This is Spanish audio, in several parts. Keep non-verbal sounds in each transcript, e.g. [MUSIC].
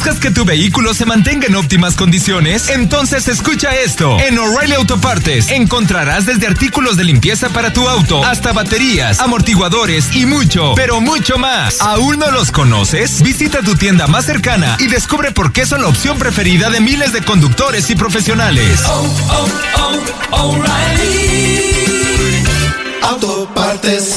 ¿Buscas que tu vehículo se mantenga en óptimas condiciones? Entonces escucha esto. En O'Reilly Autopartes encontrarás desde artículos de limpieza para tu auto hasta baterías, amortiguadores y mucho, pero mucho más. ¿Aún no los conoces? Visita tu tienda más cercana y descubre por qué son la opción preferida de miles de conductores y profesionales. Autopartes.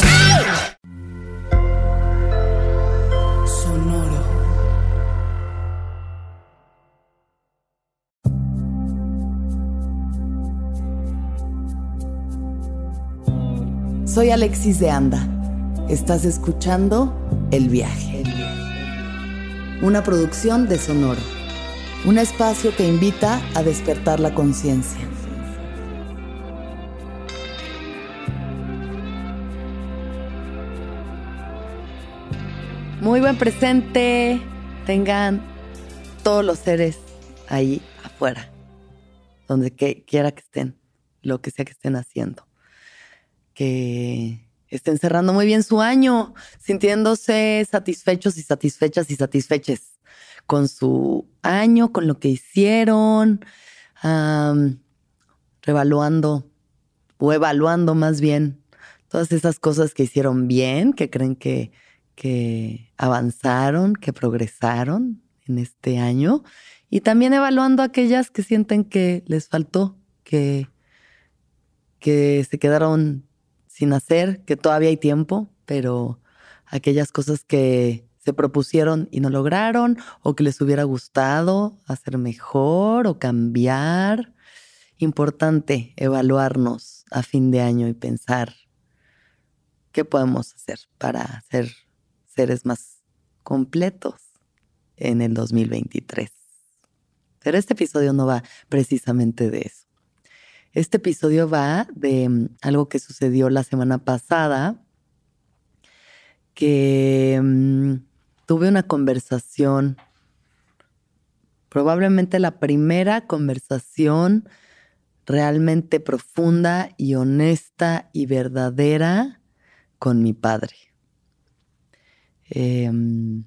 Soy Alexis de Anda. Estás escuchando El Viaje. Una producción de Sonoro. Un espacio que invita a despertar la conciencia. Muy buen presente. Tengan todos los seres ahí afuera, donde quiera que estén, lo que sea que estén haciendo que estén cerrando muy bien su año, sintiéndose satisfechos y satisfechas y satisfeches con su año, con lo que hicieron, revaluando o evaluando más bien todas esas cosas que hicieron bien, que creen que, que avanzaron, que progresaron en este año, y también evaluando aquellas que sienten que les faltó, que, que se quedaron sin hacer, que todavía hay tiempo, pero aquellas cosas que se propusieron y no lograron o que les hubiera gustado hacer mejor o cambiar. Importante evaluarnos a fin de año y pensar qué podemos hacer para ser seres más completos en el 2023. Pero este episodio no va precisamente de eso. Este episodio va de mm, algo que sucedió la semana pasada, que mm, tuve una conversación, probablemente la primera conversación realmente profunda y honesta y verdadera con mi padre. Em,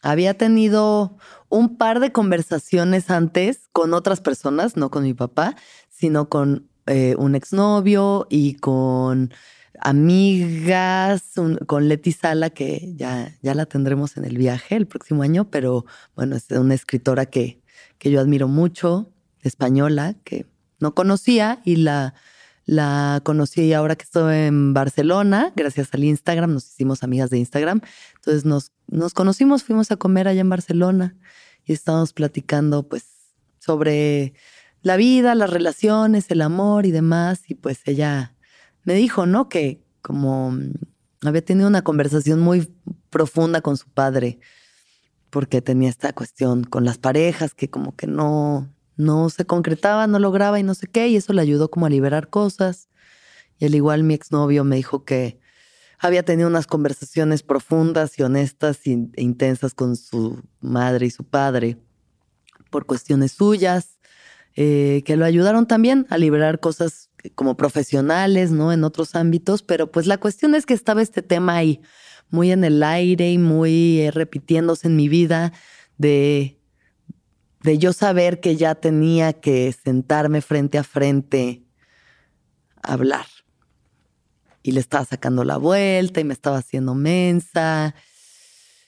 había tenido un par de conversaciones antes con otras personas, no con mi papá, sino con eh, un exnovio y con amigas, con Leti Sala, que ya, ya la tendremos en el viaje el próximo año, pero bueno, es una escritora que, que yo admiro mucho, española, que no conocía y la, la conocí ahora que estoy en Barcelona, gracias al Instagram, nos hicimos amigas de Instagram. Entonces nos, nos conocimos, fuimos a comer allá en Barcelona y estábamos platicando pues sobre la vida, las relaciones, el amor y demás. Y pues ella me dijo, ¿no? Que como había tenido una conversación muy profunda con su padre, porque tenía esta cuestión con las parejas que como que no, no se concretaba, no lograba y no sé qué, y eso le ayudó como a liberar cosas. Y al igual mi exnovio me dijo que había tenido unas conversaciones profundas y honestas e intensas con su madre y su padre por cuestiones suyas, eh, que lo ayudaron también a liberar cosas como profesionales, ¿no? En otros ámbitos, pero pues la cuestión es que estaba este tema ahí, muy en el aire y muy eh, repitiéndose en mi vida de de yo saber que ya tenía que sentarme frente a frente a hablar. y le estaba sacando la vuelta y me estaba haciendo mensa.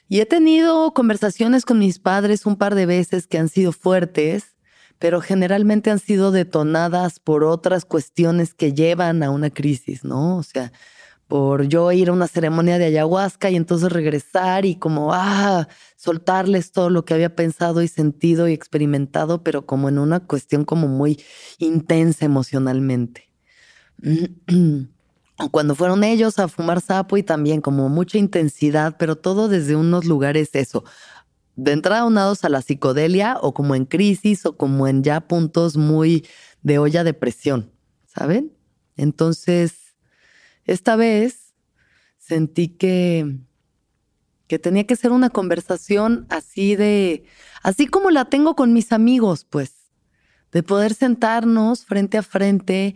Y he tenido conversaciones con mis padres un par de veces que han sido fuertes, pero generalmente han sido detonadas por otras cuestiones que llevan a una crisis, ¿no? O sea, por yo ir a una ceremonia de ayahuasca y entonces regresar y como, ah, soltarles todo lo que había pensado y sentido y experimentado, pero como en una cuestión como muy intensa emocionalmente. [CLEARS THROAT] Cuando fueron ellos a fumar sapo y también como mucha intensidad, pero todo desde unos lugares eso, de entrada unados a la psicodelia o como en crisis o como en ya puntos muy de olla de presión, ¿saben? Entonces, esta vez sentí que, que tenía que ser una conversación así de, así como la tengo con mis amigos, pues, de poder sentarnos frente a frente,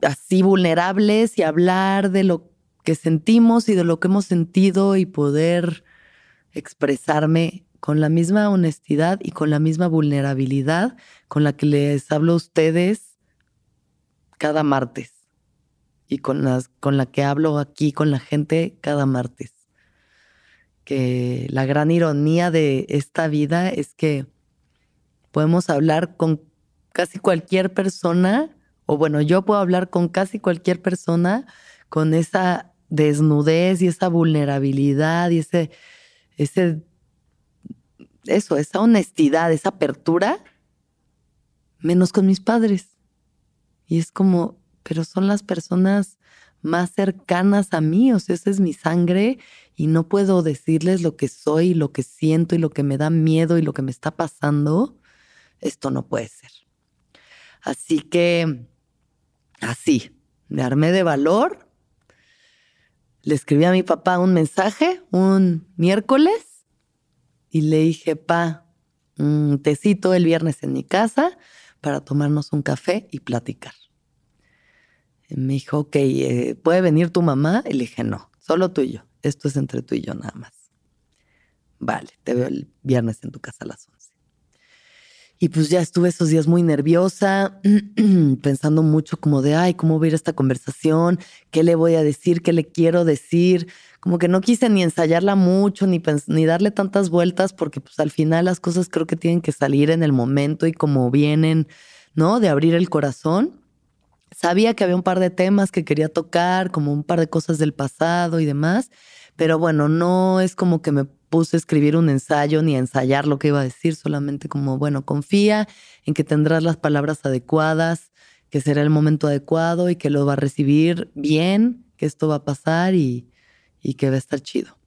así vulnerables y hablar de lo que sentimos y de lo que hemos sentido y poder expresarme con la misma honestidad y con la misma vulnerabilidad con la que les hablo a ustedes cada martes y con, las, con la que hablo aquí con la gente cada martes. Que la gran ironía de esta vida es que podemos hablar con casi cualquier persona, o bueno, yo puedo hablar con casi cualquier persona con esa desnudez y esa vulnerabilidad y ese ese, eso, esa honestidad, esa apertura, menos con mis padres. Y es como, pero son las personas más cercanas a mí, o sea, esa es mi sangre y no puedo decirles lo que soy, lo que siento y lo que me da miedo y lo que me está pasando. Esto no puede ser. Así que, así, me armé de valor le escribí a mi papá un mensaje un miércoles y le dije, pa, un tecito el viernes en mi casa para tomarnos un café y platicar. Me dijo, ok, eh, ¿puede venir tu mamá? Y no, solo tú y yo. Esto es entre tú y yo nada más. Vale, te veo el viernes en tu casa a las 11. Y pues ya estuve esos días muy nerviosa, [CLEARS THROAT] pensando mucho como de, ay, ¿cómo va ir esta conversación? ¿Qué le voy a decir? ¿Qué le quiero decir? Como que no quise ni ensayarla mucho, ni, ni darle tantas vueltas, porque pues al final las cosas creo que tienen que salir en el momento y como vienen, ¿no? De abrir el corazón. Sabía que había un par de temas que quería tocar, como un par de cosas del pasado y demás, pero bueno, no es como que me puse a escribir un ensayo ni a ensayar lo que iba a decir, solamente como, bueno, confía en que tendrás las palabras adecuadas, que será el momento adecuado y que lo va a recibir bien, que esto va a pasar y, y que va a estar chido.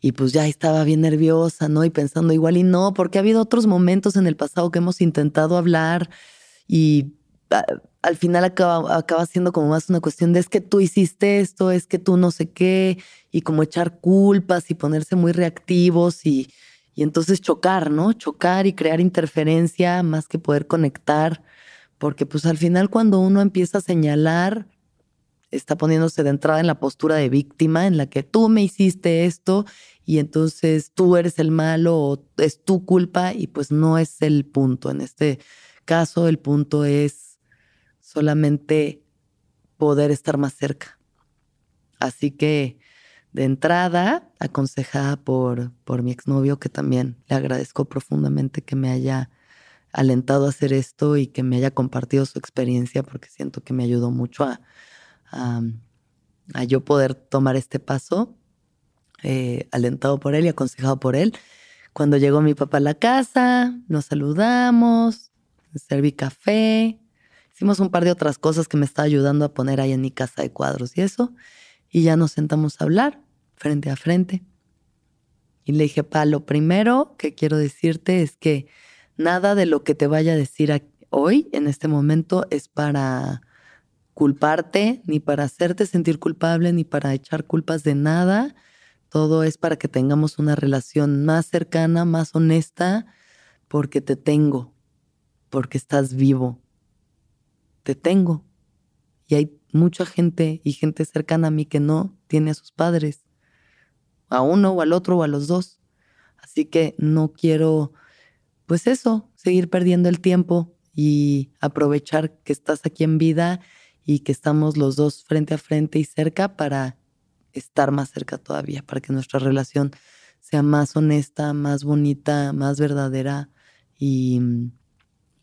Y pues ya estaba bien nerviosa, ¿no? Y pensando igual y no, porque ha habido otros momentos en el pasado que hemos intentado hablar y ah, al final acaba, acaba siendo como más una cuestión de es que tú hiciste esto, es que tú no sé qué, y como echar culpas y ponerse muy reactivos y, y entonces chocar, ¿no? Chocar y crear interferencia más que poder conectar, porque pues al final cuando uno empieza a señalar, está poniéndose de entrada en la postura de víctima, en la que tú me hiciste esto y entonces tú eres el malo o es tu culpa y pues no es el punto. En este caso el punto es solamente poder estar más cerca. Así que de entrada, aconsejada por, por mi exnovio, que también le agradezco profundamente que me haya alentado a hacer esto y que me haya compartido su experiencia, porque siento que me ayudó mucho a, a, yo poder tomar este paso, eh, alentado por él y aconsejado por él. Cuando llegó mi papá a la casa, nos saludamos, serví café, Hicimos un par de otras cosas que me está ayudando a poner ahí en mi casa de cuadros y eso. Y ya nos sentamos a hablar frente a frente. Y le dije, pa, lo primero que quiero decirte es que nada de lo que te vaya a decir hoy, en este momento, es para culparte, ni para hacerte sentir culpable, ni para echar culpas de nada. Todo es para que tengamos una relación más cercana, más honesta, porque te tengo, porque estás vivo, te tengo. Y hay mucha gente y gente cercana a mí que no tiene a sus padres, a uno o al otro o a los dos. Así que no quiero, pues eso, seguir perdiendo el tiempo y aprovechar que estás aquí en vida y que estamos los dos frente a frente y cerca para estar más cerca todavía, para que nuestra relación sea más honesta, más bonita, más verdadera y,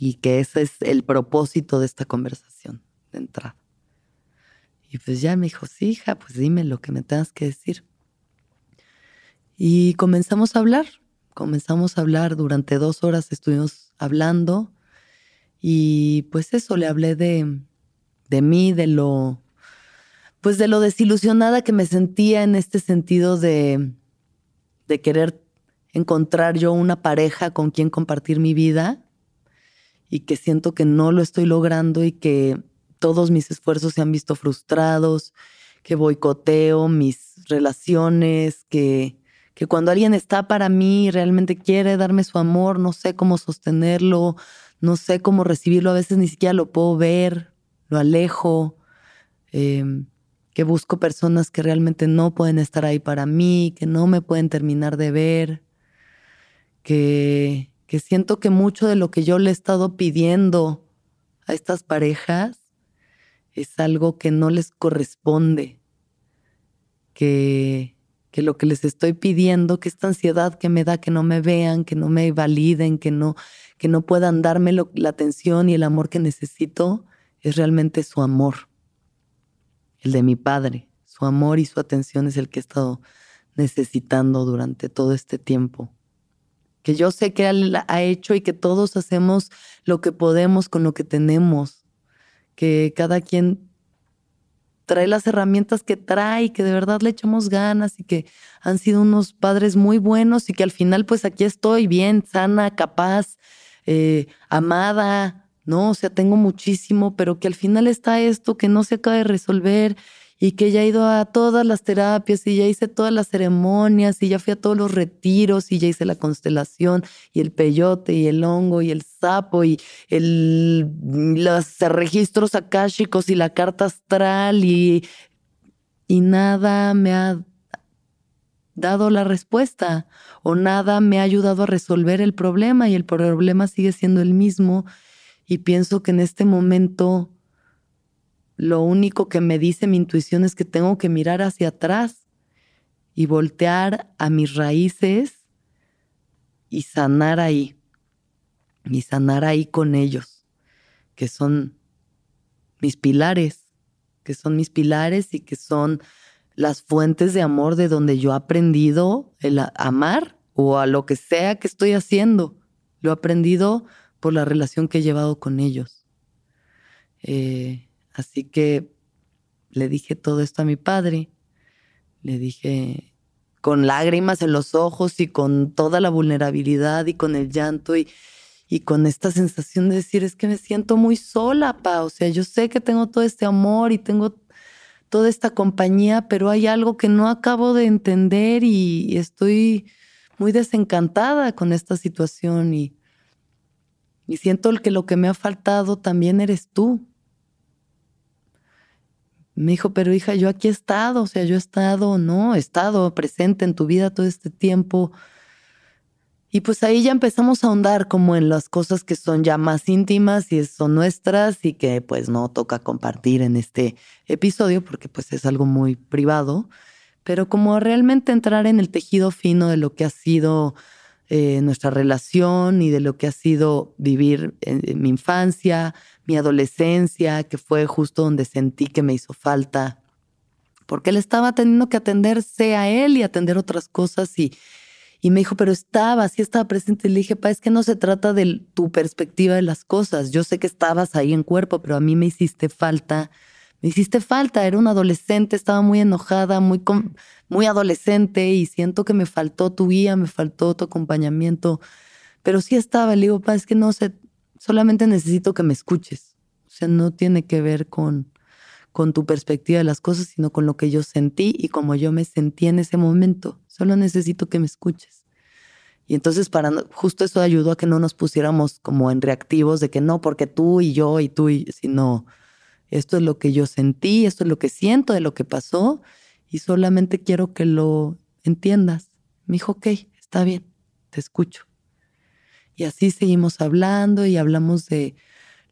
y que ese es el propósito de esta conversación de entrada. Y pues ya me dijo, sí, hija, pues dime lo que me tengas que decir. Y comenzamos a hablar, comenzamos a hablar, durante dos horas estuvimos hablando y pues eso, le hablé de, de mí, de lo, pues de lo desilusionada que me sentía en este sentido de, de querer encontrar yo una pareja con quien compartir mi vida y que siento que no lo estoy logrando y que todos mis esfuerzos se han visto frustrados, que boicoteo mis relaciones, que, que cuando alguien está para mí y realmente quiere darme su amor, no sé cómo sostenerlo, no sé cómo recibirlo, a veces ni siquiera lo puedo ver, lo alejo, em, que busco personas que realmente no pueden estar ahí para mí, que no me pueden terminar de ver, que, que siento que mucho de lo que yo le he estado pidiendo a estas parejas es algo que no les corresponde, que, que lo que les estoy pidiendo, que esta ansiedad que me da que no me vean, que no me validen, que no, que no puedan darme la atención y el amor que necesito, es realmente su amor, el de mi padre. Su amor y su atención es el que he estado necesitando durante todo este tiempo. Que yo sé que él ha hecho y que todos hacemos lo que podemos con lo que tenemos. Que cada quien trae las herramientas que trae, que de verdad le echamos ganas y que han sido unos padres muy buenos y que al final pues aquí estoy bien, sana, capaz, eh, amada, ¿no? O sea, tengo muchísimo, pero que al final está esto que no se acaba de resolver y que ya he ido a todas las terapias y ya hice todas las ceremonias y ya fui a todos los retiros y ya hice la constelación y el peyote y el hongo y el sapo y el, los registros akáshicos y la carta astral y, y nada me ha dado la respuesta o nada me ha ayudado a resolver el problema y el problema sigue siendo el mismo y pienso que en este momento lo único que me dice mi intuición es que tengo que mirar hacia atrás y voltear a mis raíces y sanar ahí. Y sanar ahí con ellos, que son mis pilares, que son mis pilares y que son las fuentes de amor de donde yo he aprendido el amar o a lo que sea que estoy haciendo. Lo he aprendido por la relación que he llevado con ellos. Eh, Así que le dije todo esto a mi padre. Le dije con lágrimas en los ojos y con toda la vulnerabilidad y con el llanto y, y con esta sensación de decir, es que me siento muy sola, pa. O sea, yo sé que tengo todo este amor y tengo toda esta compañía, pero hay algo que no acabo de entender y, estoy muy desencantada con esta situación y, y siento que lo que me ha faltado también eres tú. Me dijo, pero hija, yo aquí he estado, o sea, yo he estado, no, he estado presente en tu vida todo este tiempo. Y pues ahí ya empezamos a ahondar como en las cosas que son ya más íntimas y son nuestras y que pues no toca compartir en este episodio porque pues es algo muy privado, pero como realmente entrar en el tejido fino de lo que ha sido eh, nuestra relación y de lo que ha sido vivir en, mi infancia, mi adolescencia, que fue justo donde sentí que me hizo falta, porque él estaba teniendo que atenderse a él y atender otras cosas y, y me dijo, pero estaba, sí estaba presente. Y le dije, pa, es que no se trata de tu perspectiva de las cosas. Yo sé que estabas ahí en cuerpo, pero a mí me hiciste falta me hiciste falta, era una adolescente, estaba muy enojada, muy, muy adolescente y siento que me faltó tu guía, me faltó tu acompañamiento, pero sí estaba, le digo, pa, es que no sé, solamente necesito que me escuches, o sea, no tiene que ver con, con tu perspectiva de las cosas, sino con lo que yo sentí y como yo me sentí en ese momento, solo necesito que me escuches. Y entonces para justo eso ayudó a que no nos pusiéramos como en reactivos de que no, porque tú y yo y tú y sino esto es lo que yo sentí, esto es lo que siento de lo que pasó y solamente quiero que lo entiendas. Me dijo, ok, está bien, te escucho. Y así seguimos hablando y hablamos de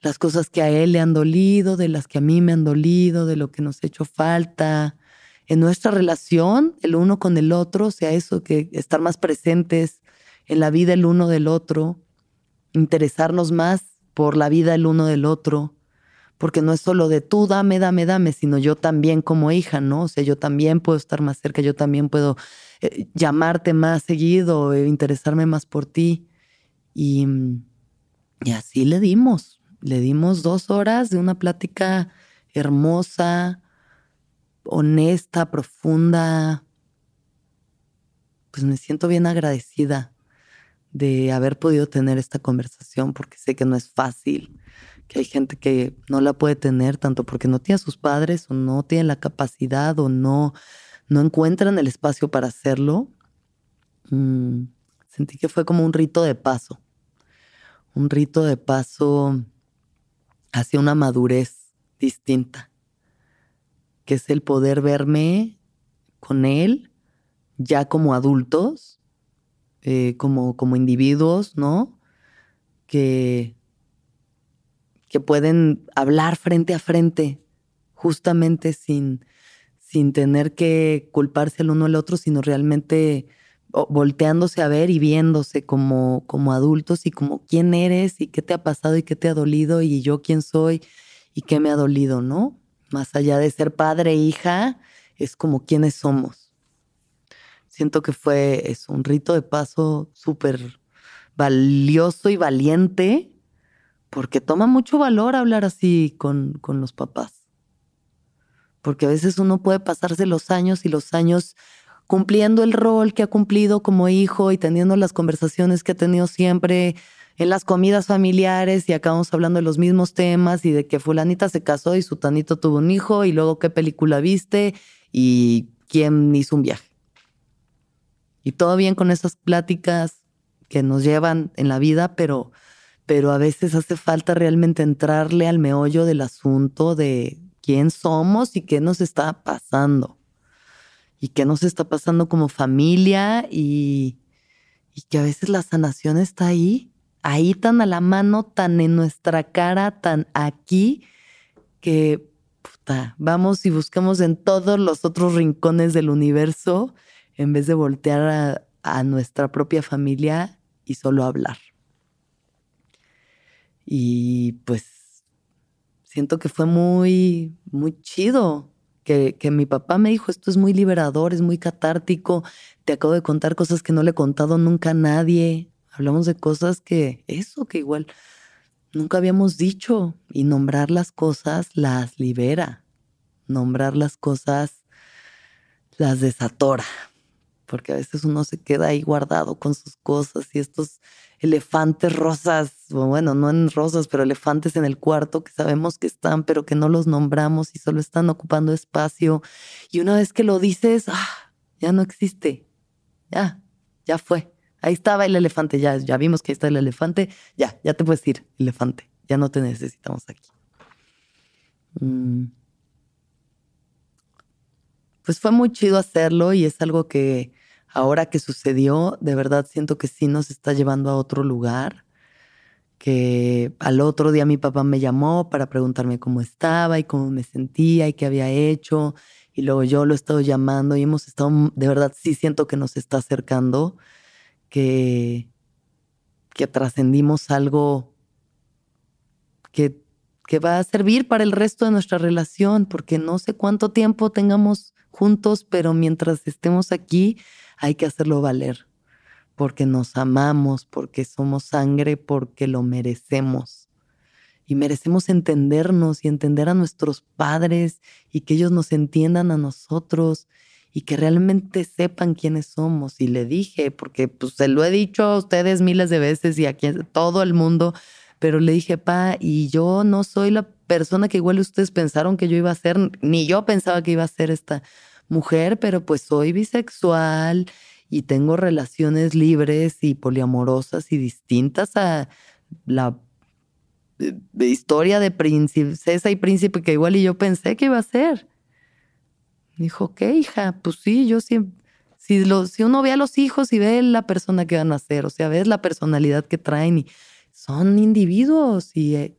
las cosas que a él le han dolido, de las que a mí me han dolido, de lo que nos ha hecho falta. En nuestra relación, el uno con el otro, o sea, eso, que estar más presentes en la vida el uno del otro, interesarnos más por la vida el uno del otro, porque no es solo de tú dame, dame, dame, sino yo también como hija, ¿no? O sea, yo también puedo estar más cerca, yo también puedo eh, llamarte más seguido, eh, interesarme más por ti. Y, y así le dimos, le dimos dos horas de una plática hermosa, honesta, profunda. Pues me siento bien agradecida de haber podido tener esta conversación porque sé que no es fácil, que hay gente que no la puede tener tanto porque no tiene sus padres o no tiene la capacidad o no, no encuentran el espacio para hacerlo. Mm, sentí que fue como un rito de paso, un rito de paso hacia una madurez distinta, que es el poder verme con él ya como adultos, eh, como, como individuos, ¿no? Que, que pueden hablar frente a frente, justamente sin, sin tener que culparse el uno al otro, sino realmente volteándose a ver y viéndose como, como adultos y como quién eres y qué te ha pasado y qué te ha dolido y yo quién soy y qué me ha dolido, ¿no? Más allá de ser padre hija, es como quiénes somos. Siento que fue un rito de paso súper valioso y valiente, porque toma mucho valor hablar así con, con los papás. Porque a veces uno puede pasarse los años y los años cumpliendo el rol que ha cumplido como hijo y teniendo las conversaciones que ha tenido siempre en las comidas familiares y acabamos hablando de los mismos temas y de que fulanita se casó y su tanito tuvo un hijo y luego qué película viste y quién hizo un viaje. Y todo bien con esas pláticas que nos llevan en la vida, pero, pero a veces hace falta realmente entrarle al meollo del asunto de quién somos y qué nos está pasando y qué nos está pasando como familia y, que a veces la sanación está ahí, ahí tan a la mano, tan en nuestra cara, tan aquí, que puta, vamos y buscamos en todos los otros rincones del universo en vez de voltear a, a nuestra propia familia y solo hablar. Y pues siento que fue muy, muy chido que, mi papá me dijo, esto es muy liberador, es muy catártico, te acabo de contar cosas que no le he contado nunca a nadie, hablamos de cosas que, eso, que igual nunca habíamos dicho, y nombrar las cosas las libera, nombrar las cosas las desatora, porque a veces uno se queda ahí guardado con sus cosas y estos elefantes rosas, bueno, no en rosas, pero elefantes en el cuarto que sabemos que están, pero que no los nombramos y solo están ocupando espacio. Y una vez que lo dices, ah, ya no existe. Ya, ya fue. Ahí estaba el elefante, ya, ya vimos que ahí está el elefante. Ya, ya te puedes ir, elefante. Ya no te necesitamos aquí. Mm. Pues fue muy chido hacerlo y es algo que ahora que sucedió, de verdad siento que sí nos está llevando a otro lugar. Que al otro día mi papá me llamó para preguntarme cómo estaba y cómo me sentía y qué había hecho. Y luego yo lo he estado llamando y hemos estado, de verdad sí siento que nos está acercando, que, que trascendimos algo que, que va a servir para el resto de nuestra relación, porque no sé cuánto tiempo tengamos juntos, pero mientras estemos aquí, hay que hacerlo valer, porque nos amamos, porque somos sangre, porque lo merecemos. Y merecemos entendernos y entender a nuestros padres y que ellos nos entiendan a nosotros y que realmente sepan quiénes somos. Y le dije, porque pues se lo he dicho a ustedes miles de veces y a todo el mundo, pero le dije, pa, y yo no soy la persona que igual ustedes pensaron que yo iba a ser, ni yo pensaba que iba a ser esta mujer, pero pues soy bisexual y tengo relaciones libres y poliamorosas y distintas a la eh, historia de princesa y príncipe que igual y yo pensé que iba a ser. Dijo, ¿qué hija? Pues sí, yo siempre... Si, si uno ve a los hijos y ve la persona que van a ser, o sea, ves la personalidad que traen y son individuos y, eh,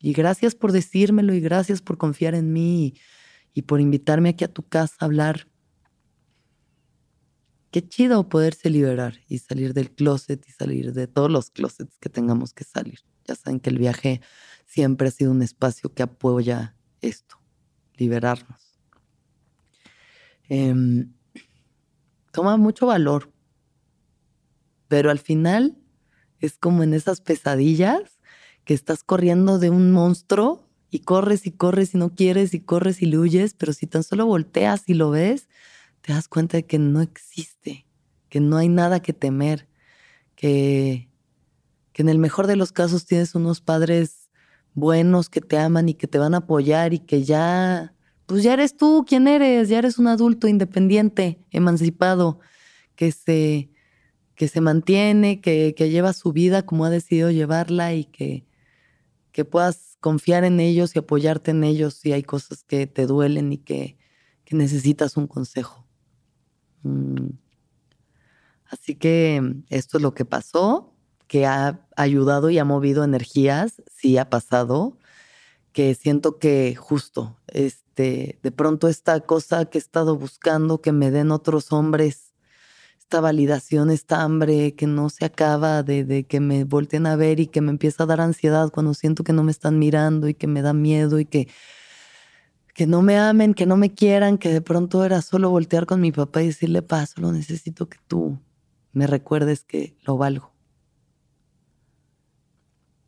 y gracias por decírmelo y gracias por confiar en mí y, por invitarme aquí a tu casa a hablar. Qué chido poderse liberar y salir del closet y salir de todos los closets que tengamos que salir. Ya saben que el viaje siempre ha sido un espacio que apoya esto, liberarnos. Em, toma mucho valor, pero al final es como en esas pesadillas que estás corriendo de un monstruo y corres y corres y no quieres y corres y le huyes, pero si tan solo volteas y lo ves, te das cuenta de que no existe, que no hay nada que temer, que, que en el mejor de los casos tienes unos padres buenos que te aman y que te van a apoyar y que ya, pues ya eres tú quien eres, ya eres un adulto independiente, emancipado, que se, que se mantiene, que, que lleva su vida como ha decidido llevarla y que, que puedas confiar en ellos y apoyarte en ellos si hay cosas que te duelen y que, que necesitas un consejo. Mm. Así que esto es lo que pasó, que ha ayudado y ha movido energías, sí ha pasado, que siento que justo, este, de pronto esta cosa que he estado buscando, que me den otros hombres esta validación, esta hambre que no se acaba de, que me volteen a ver y que me empieza a dar ansiedad cuando siento que no me están mirando y que me da miedo y que, que no me amen, que no me quieran, que de pronto era solo voltear con mi papá y decirle, pa, solo necesito que tú me recuerdes que lo valgo.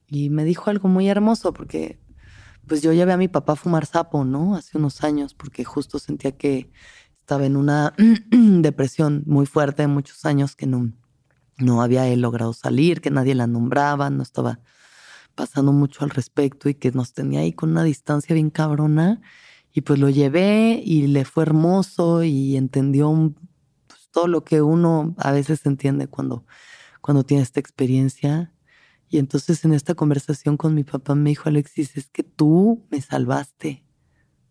Y me dijo algo muy hermoso porque pues yo llevé a mi papá fumar sapo, ¿no? Hace unos años porque justo sentía que estaba en una [CLEARS THROAT] depresión muy fuerte de muchos años que no, no había logrado salir, que nadie la nombraba, no estaba pasando mucho al respecto y que nos tenía ahí con una distancia bien cabrona. Y pues lo llevé y le fue hermoso y entendió pues, todo lo que uno a veces entiende cuando, cuando tiene esta experiencia. Y entonces en esta conversación con mi papá me dijo, Alexis, es que tú me salvaste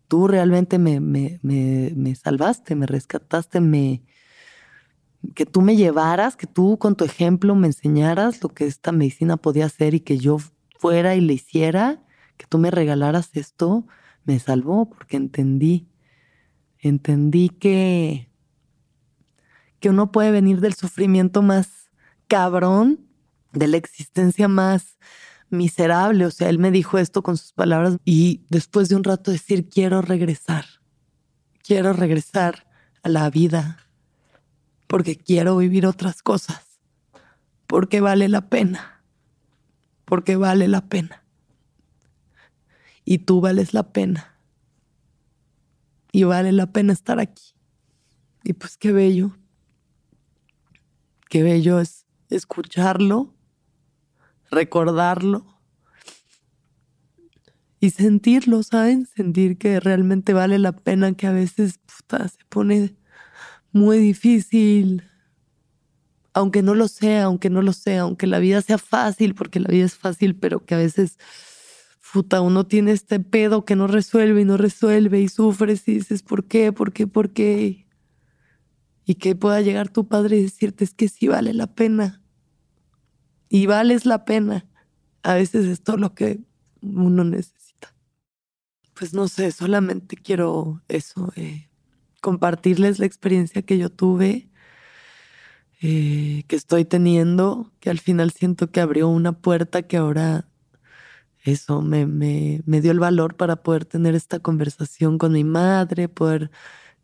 tú realmente me, me, me, salvaste, me rescataste, me, que tú me llevaras, que tú con tu ejemplo me enseñaras lo que esta medicina podía hacer y que yo fuera y le hiciera, que tú me regalaras esto, me salvó porque entendí, entendí que, que uno puede venir del sufrimiento más cabrón, de la existencia más miserable. O sea, él me dijo esto con sus palabras y después de un rato decir, quiero regresar, quiero regresar a la vida porque quiero vivir otras cosas, porque vale la pena, porque vale la pena. Y tú vales la pena. Y vale la pena estar aquí. Y pues qué bello. Qué bello es escucharlo recordarlo y sentirlo, ¿saben? Sentir que realmente vale la pena, que a veces puta, se pone muy difícil, aunque no lo sea, aunque no lo sea, aunque la vida sea fácil, porque la vida es fácil, pero que a veces, puta, uno tiene este pedo que no resuelve y no resuelve y sufres y dices, ¿por qué? ¿Por qué? ¿Por qué? Y que pueda llegar tu padre y decirte, es que sí vale la pena y vales la pena. A veces es todo lo que uno necesita. Pues no sé, solamente quiero eso, eh, compartirles la experiencia que yo tuve, eh, que estoy teniendo, que al final siento que abrió una puerta que ahora eso me, me, me dio el valor para poder tener esta conversación con mi madre, poder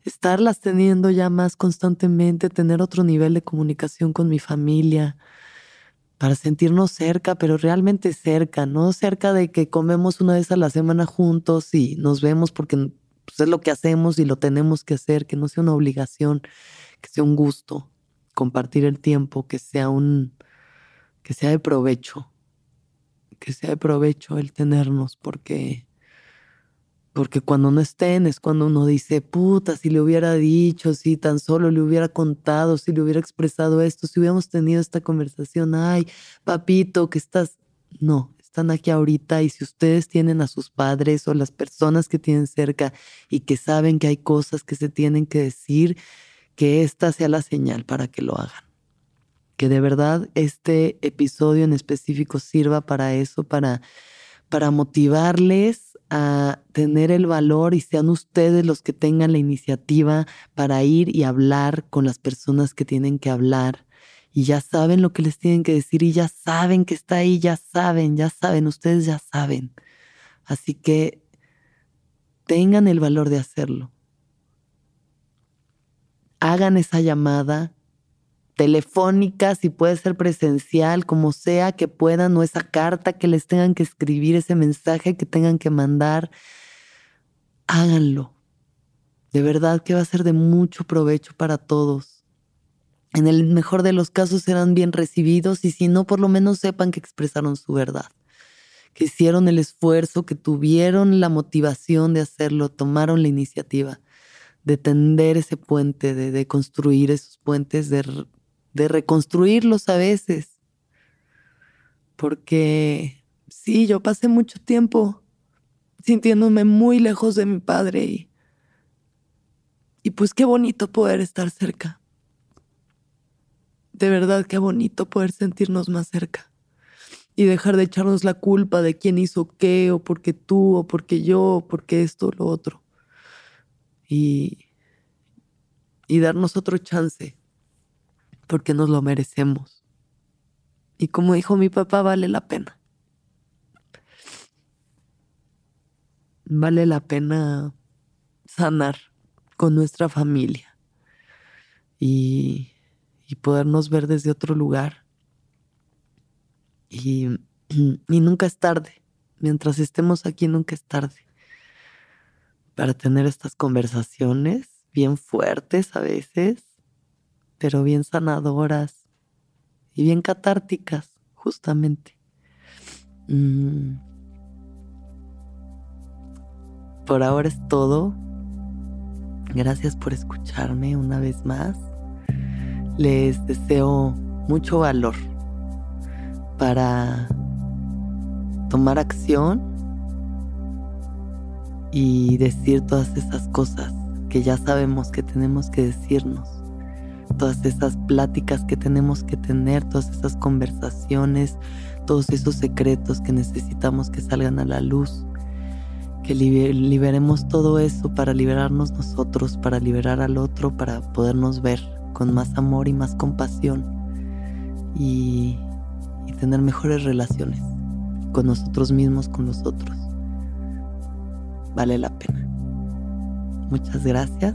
estarlas teniendo ya más constantemente, tener otro nivel de comunicación con mi familia para sentirnos cerca, pero realmente cerca, no cerca de que comemos una vez a la semana juntos y nos vemos porque pues, es lo que hacemos y lo tenemos que hacer, que no sea una obligación, que sea un gusto compartir el tiempo, que sea un que sea de provecho, que sea de provecho el tenernos porque porque cuando no estén es cuando uno dice, puta, si le hubiera dicho, si tan solo le hubiera contado, si le hubiera expresado esto, si hubiéramos tenido esta conversación, ay, papito, que estás... No, están aquí ahorita y si ustedes tienen a sus padres o las personas que tienen cerca y que saben que hay cosas que se tienen que decir, que esta sea la señal para que lo hagan. Que de verdad este episodio en específico sirva para eso, para para motivarles a tener el valor y sean ustedes los que tengan la iniciativa para ir y hablar con las personas que tienen que hablar. Y ya saben lo que les tienen que decir y ya saben que está ahí, ya saben, ya saben, ustedes ya saben. Así que tengan el valor de hacerlo. Hagan esa llamada telefónica, si puede ser presencial, como sea que puedan, o esa carta que les tengan que escribir, ese mensaje que tengan que mandar, háganlo. De verdad que va a ser de mucho provecho para todos. En el mejor de los casos serán bien recibidos y si no, por lo menos sepan que expresaron su verdad, que hicieron el esfuerzo, que tuvieron la motivación de hacerlo, tomaron la iniciativa de tender ese puente, de, de construir esos puentes, de de reconstruirlos a veces. Porque sí, yo pasé mucho tiempo sintiéndome muy lejos de mi padre y, y pues qué bonito poder estar cerca. De verdad, qué bonito poder sentirnos más cerca y dejar de echarnos la culpa de quién hizo qué, o porque tú, o porque yo, o porque esto, o lo otro. Y, y darnos otro chance porque nos lo merecemos. Y como dijo mi papá, vale la pena. Vale la pena sanar con nuestra familia y, y podernos ver desde otro lugar. Y, y nunca es tarde. Mientras estemos aquí, nunca es tarde para tener estas conversaciones bien fuertes a veces pero bien sanadoras y bien catárticas, justamente. Mm. Por ahora es todo. Gracias por escucharme una vez más. Les deseo mucho valor para tomar acción y decir todas esas cosas que ya sabemos que tenemos que decirnos todas esas pláticas que tenemos que tener, todas esas conversaciones, todos esos secretos que necesitamos que salgan a la luz, que liberemos todo eso para liberarnos nosotros, para liberar al otro, para podernos ver con más amor y más compasión y, y tener mejores relaciones con nosotros mismos, con los otros. Vale la pena. Muchas gracias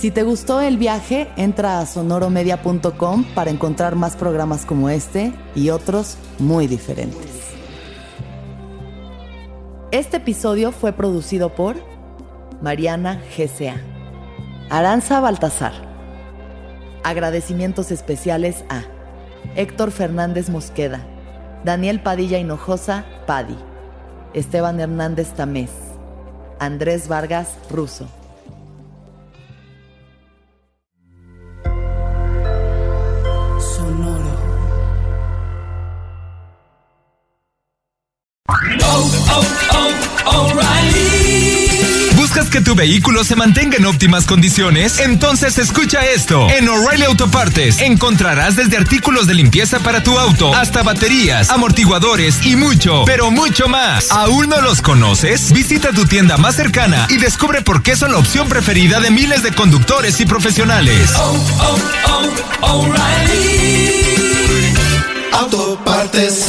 Si te gustó el viaje, entra a sonoromedia.com para encontrar más programas como este y otros muy diferentes. Este episodio fue producido por Mariana GCA, Aranza Baltasar. Agradecimientos especiales a Héctor Fernández Mosqueda, Daniel Padilla Hinojosa, Padi, Esteban Hernández Tamés, Andrés Vargas Russo. Tu vehículo se mantenga en óptimas condiciones? Entonces escucha esto. En O'Reilly Autopartes encontrarás desde artículos de limpieza para tu auto hasta baterías, amortiguadores y mucho, pero mucho más. ¿Aún no los conoces? Visita tu tienda más cercana y descubre por qué son la opción preferida de miles de conductores y profesionales. Oh, oh, oh, Autopartes.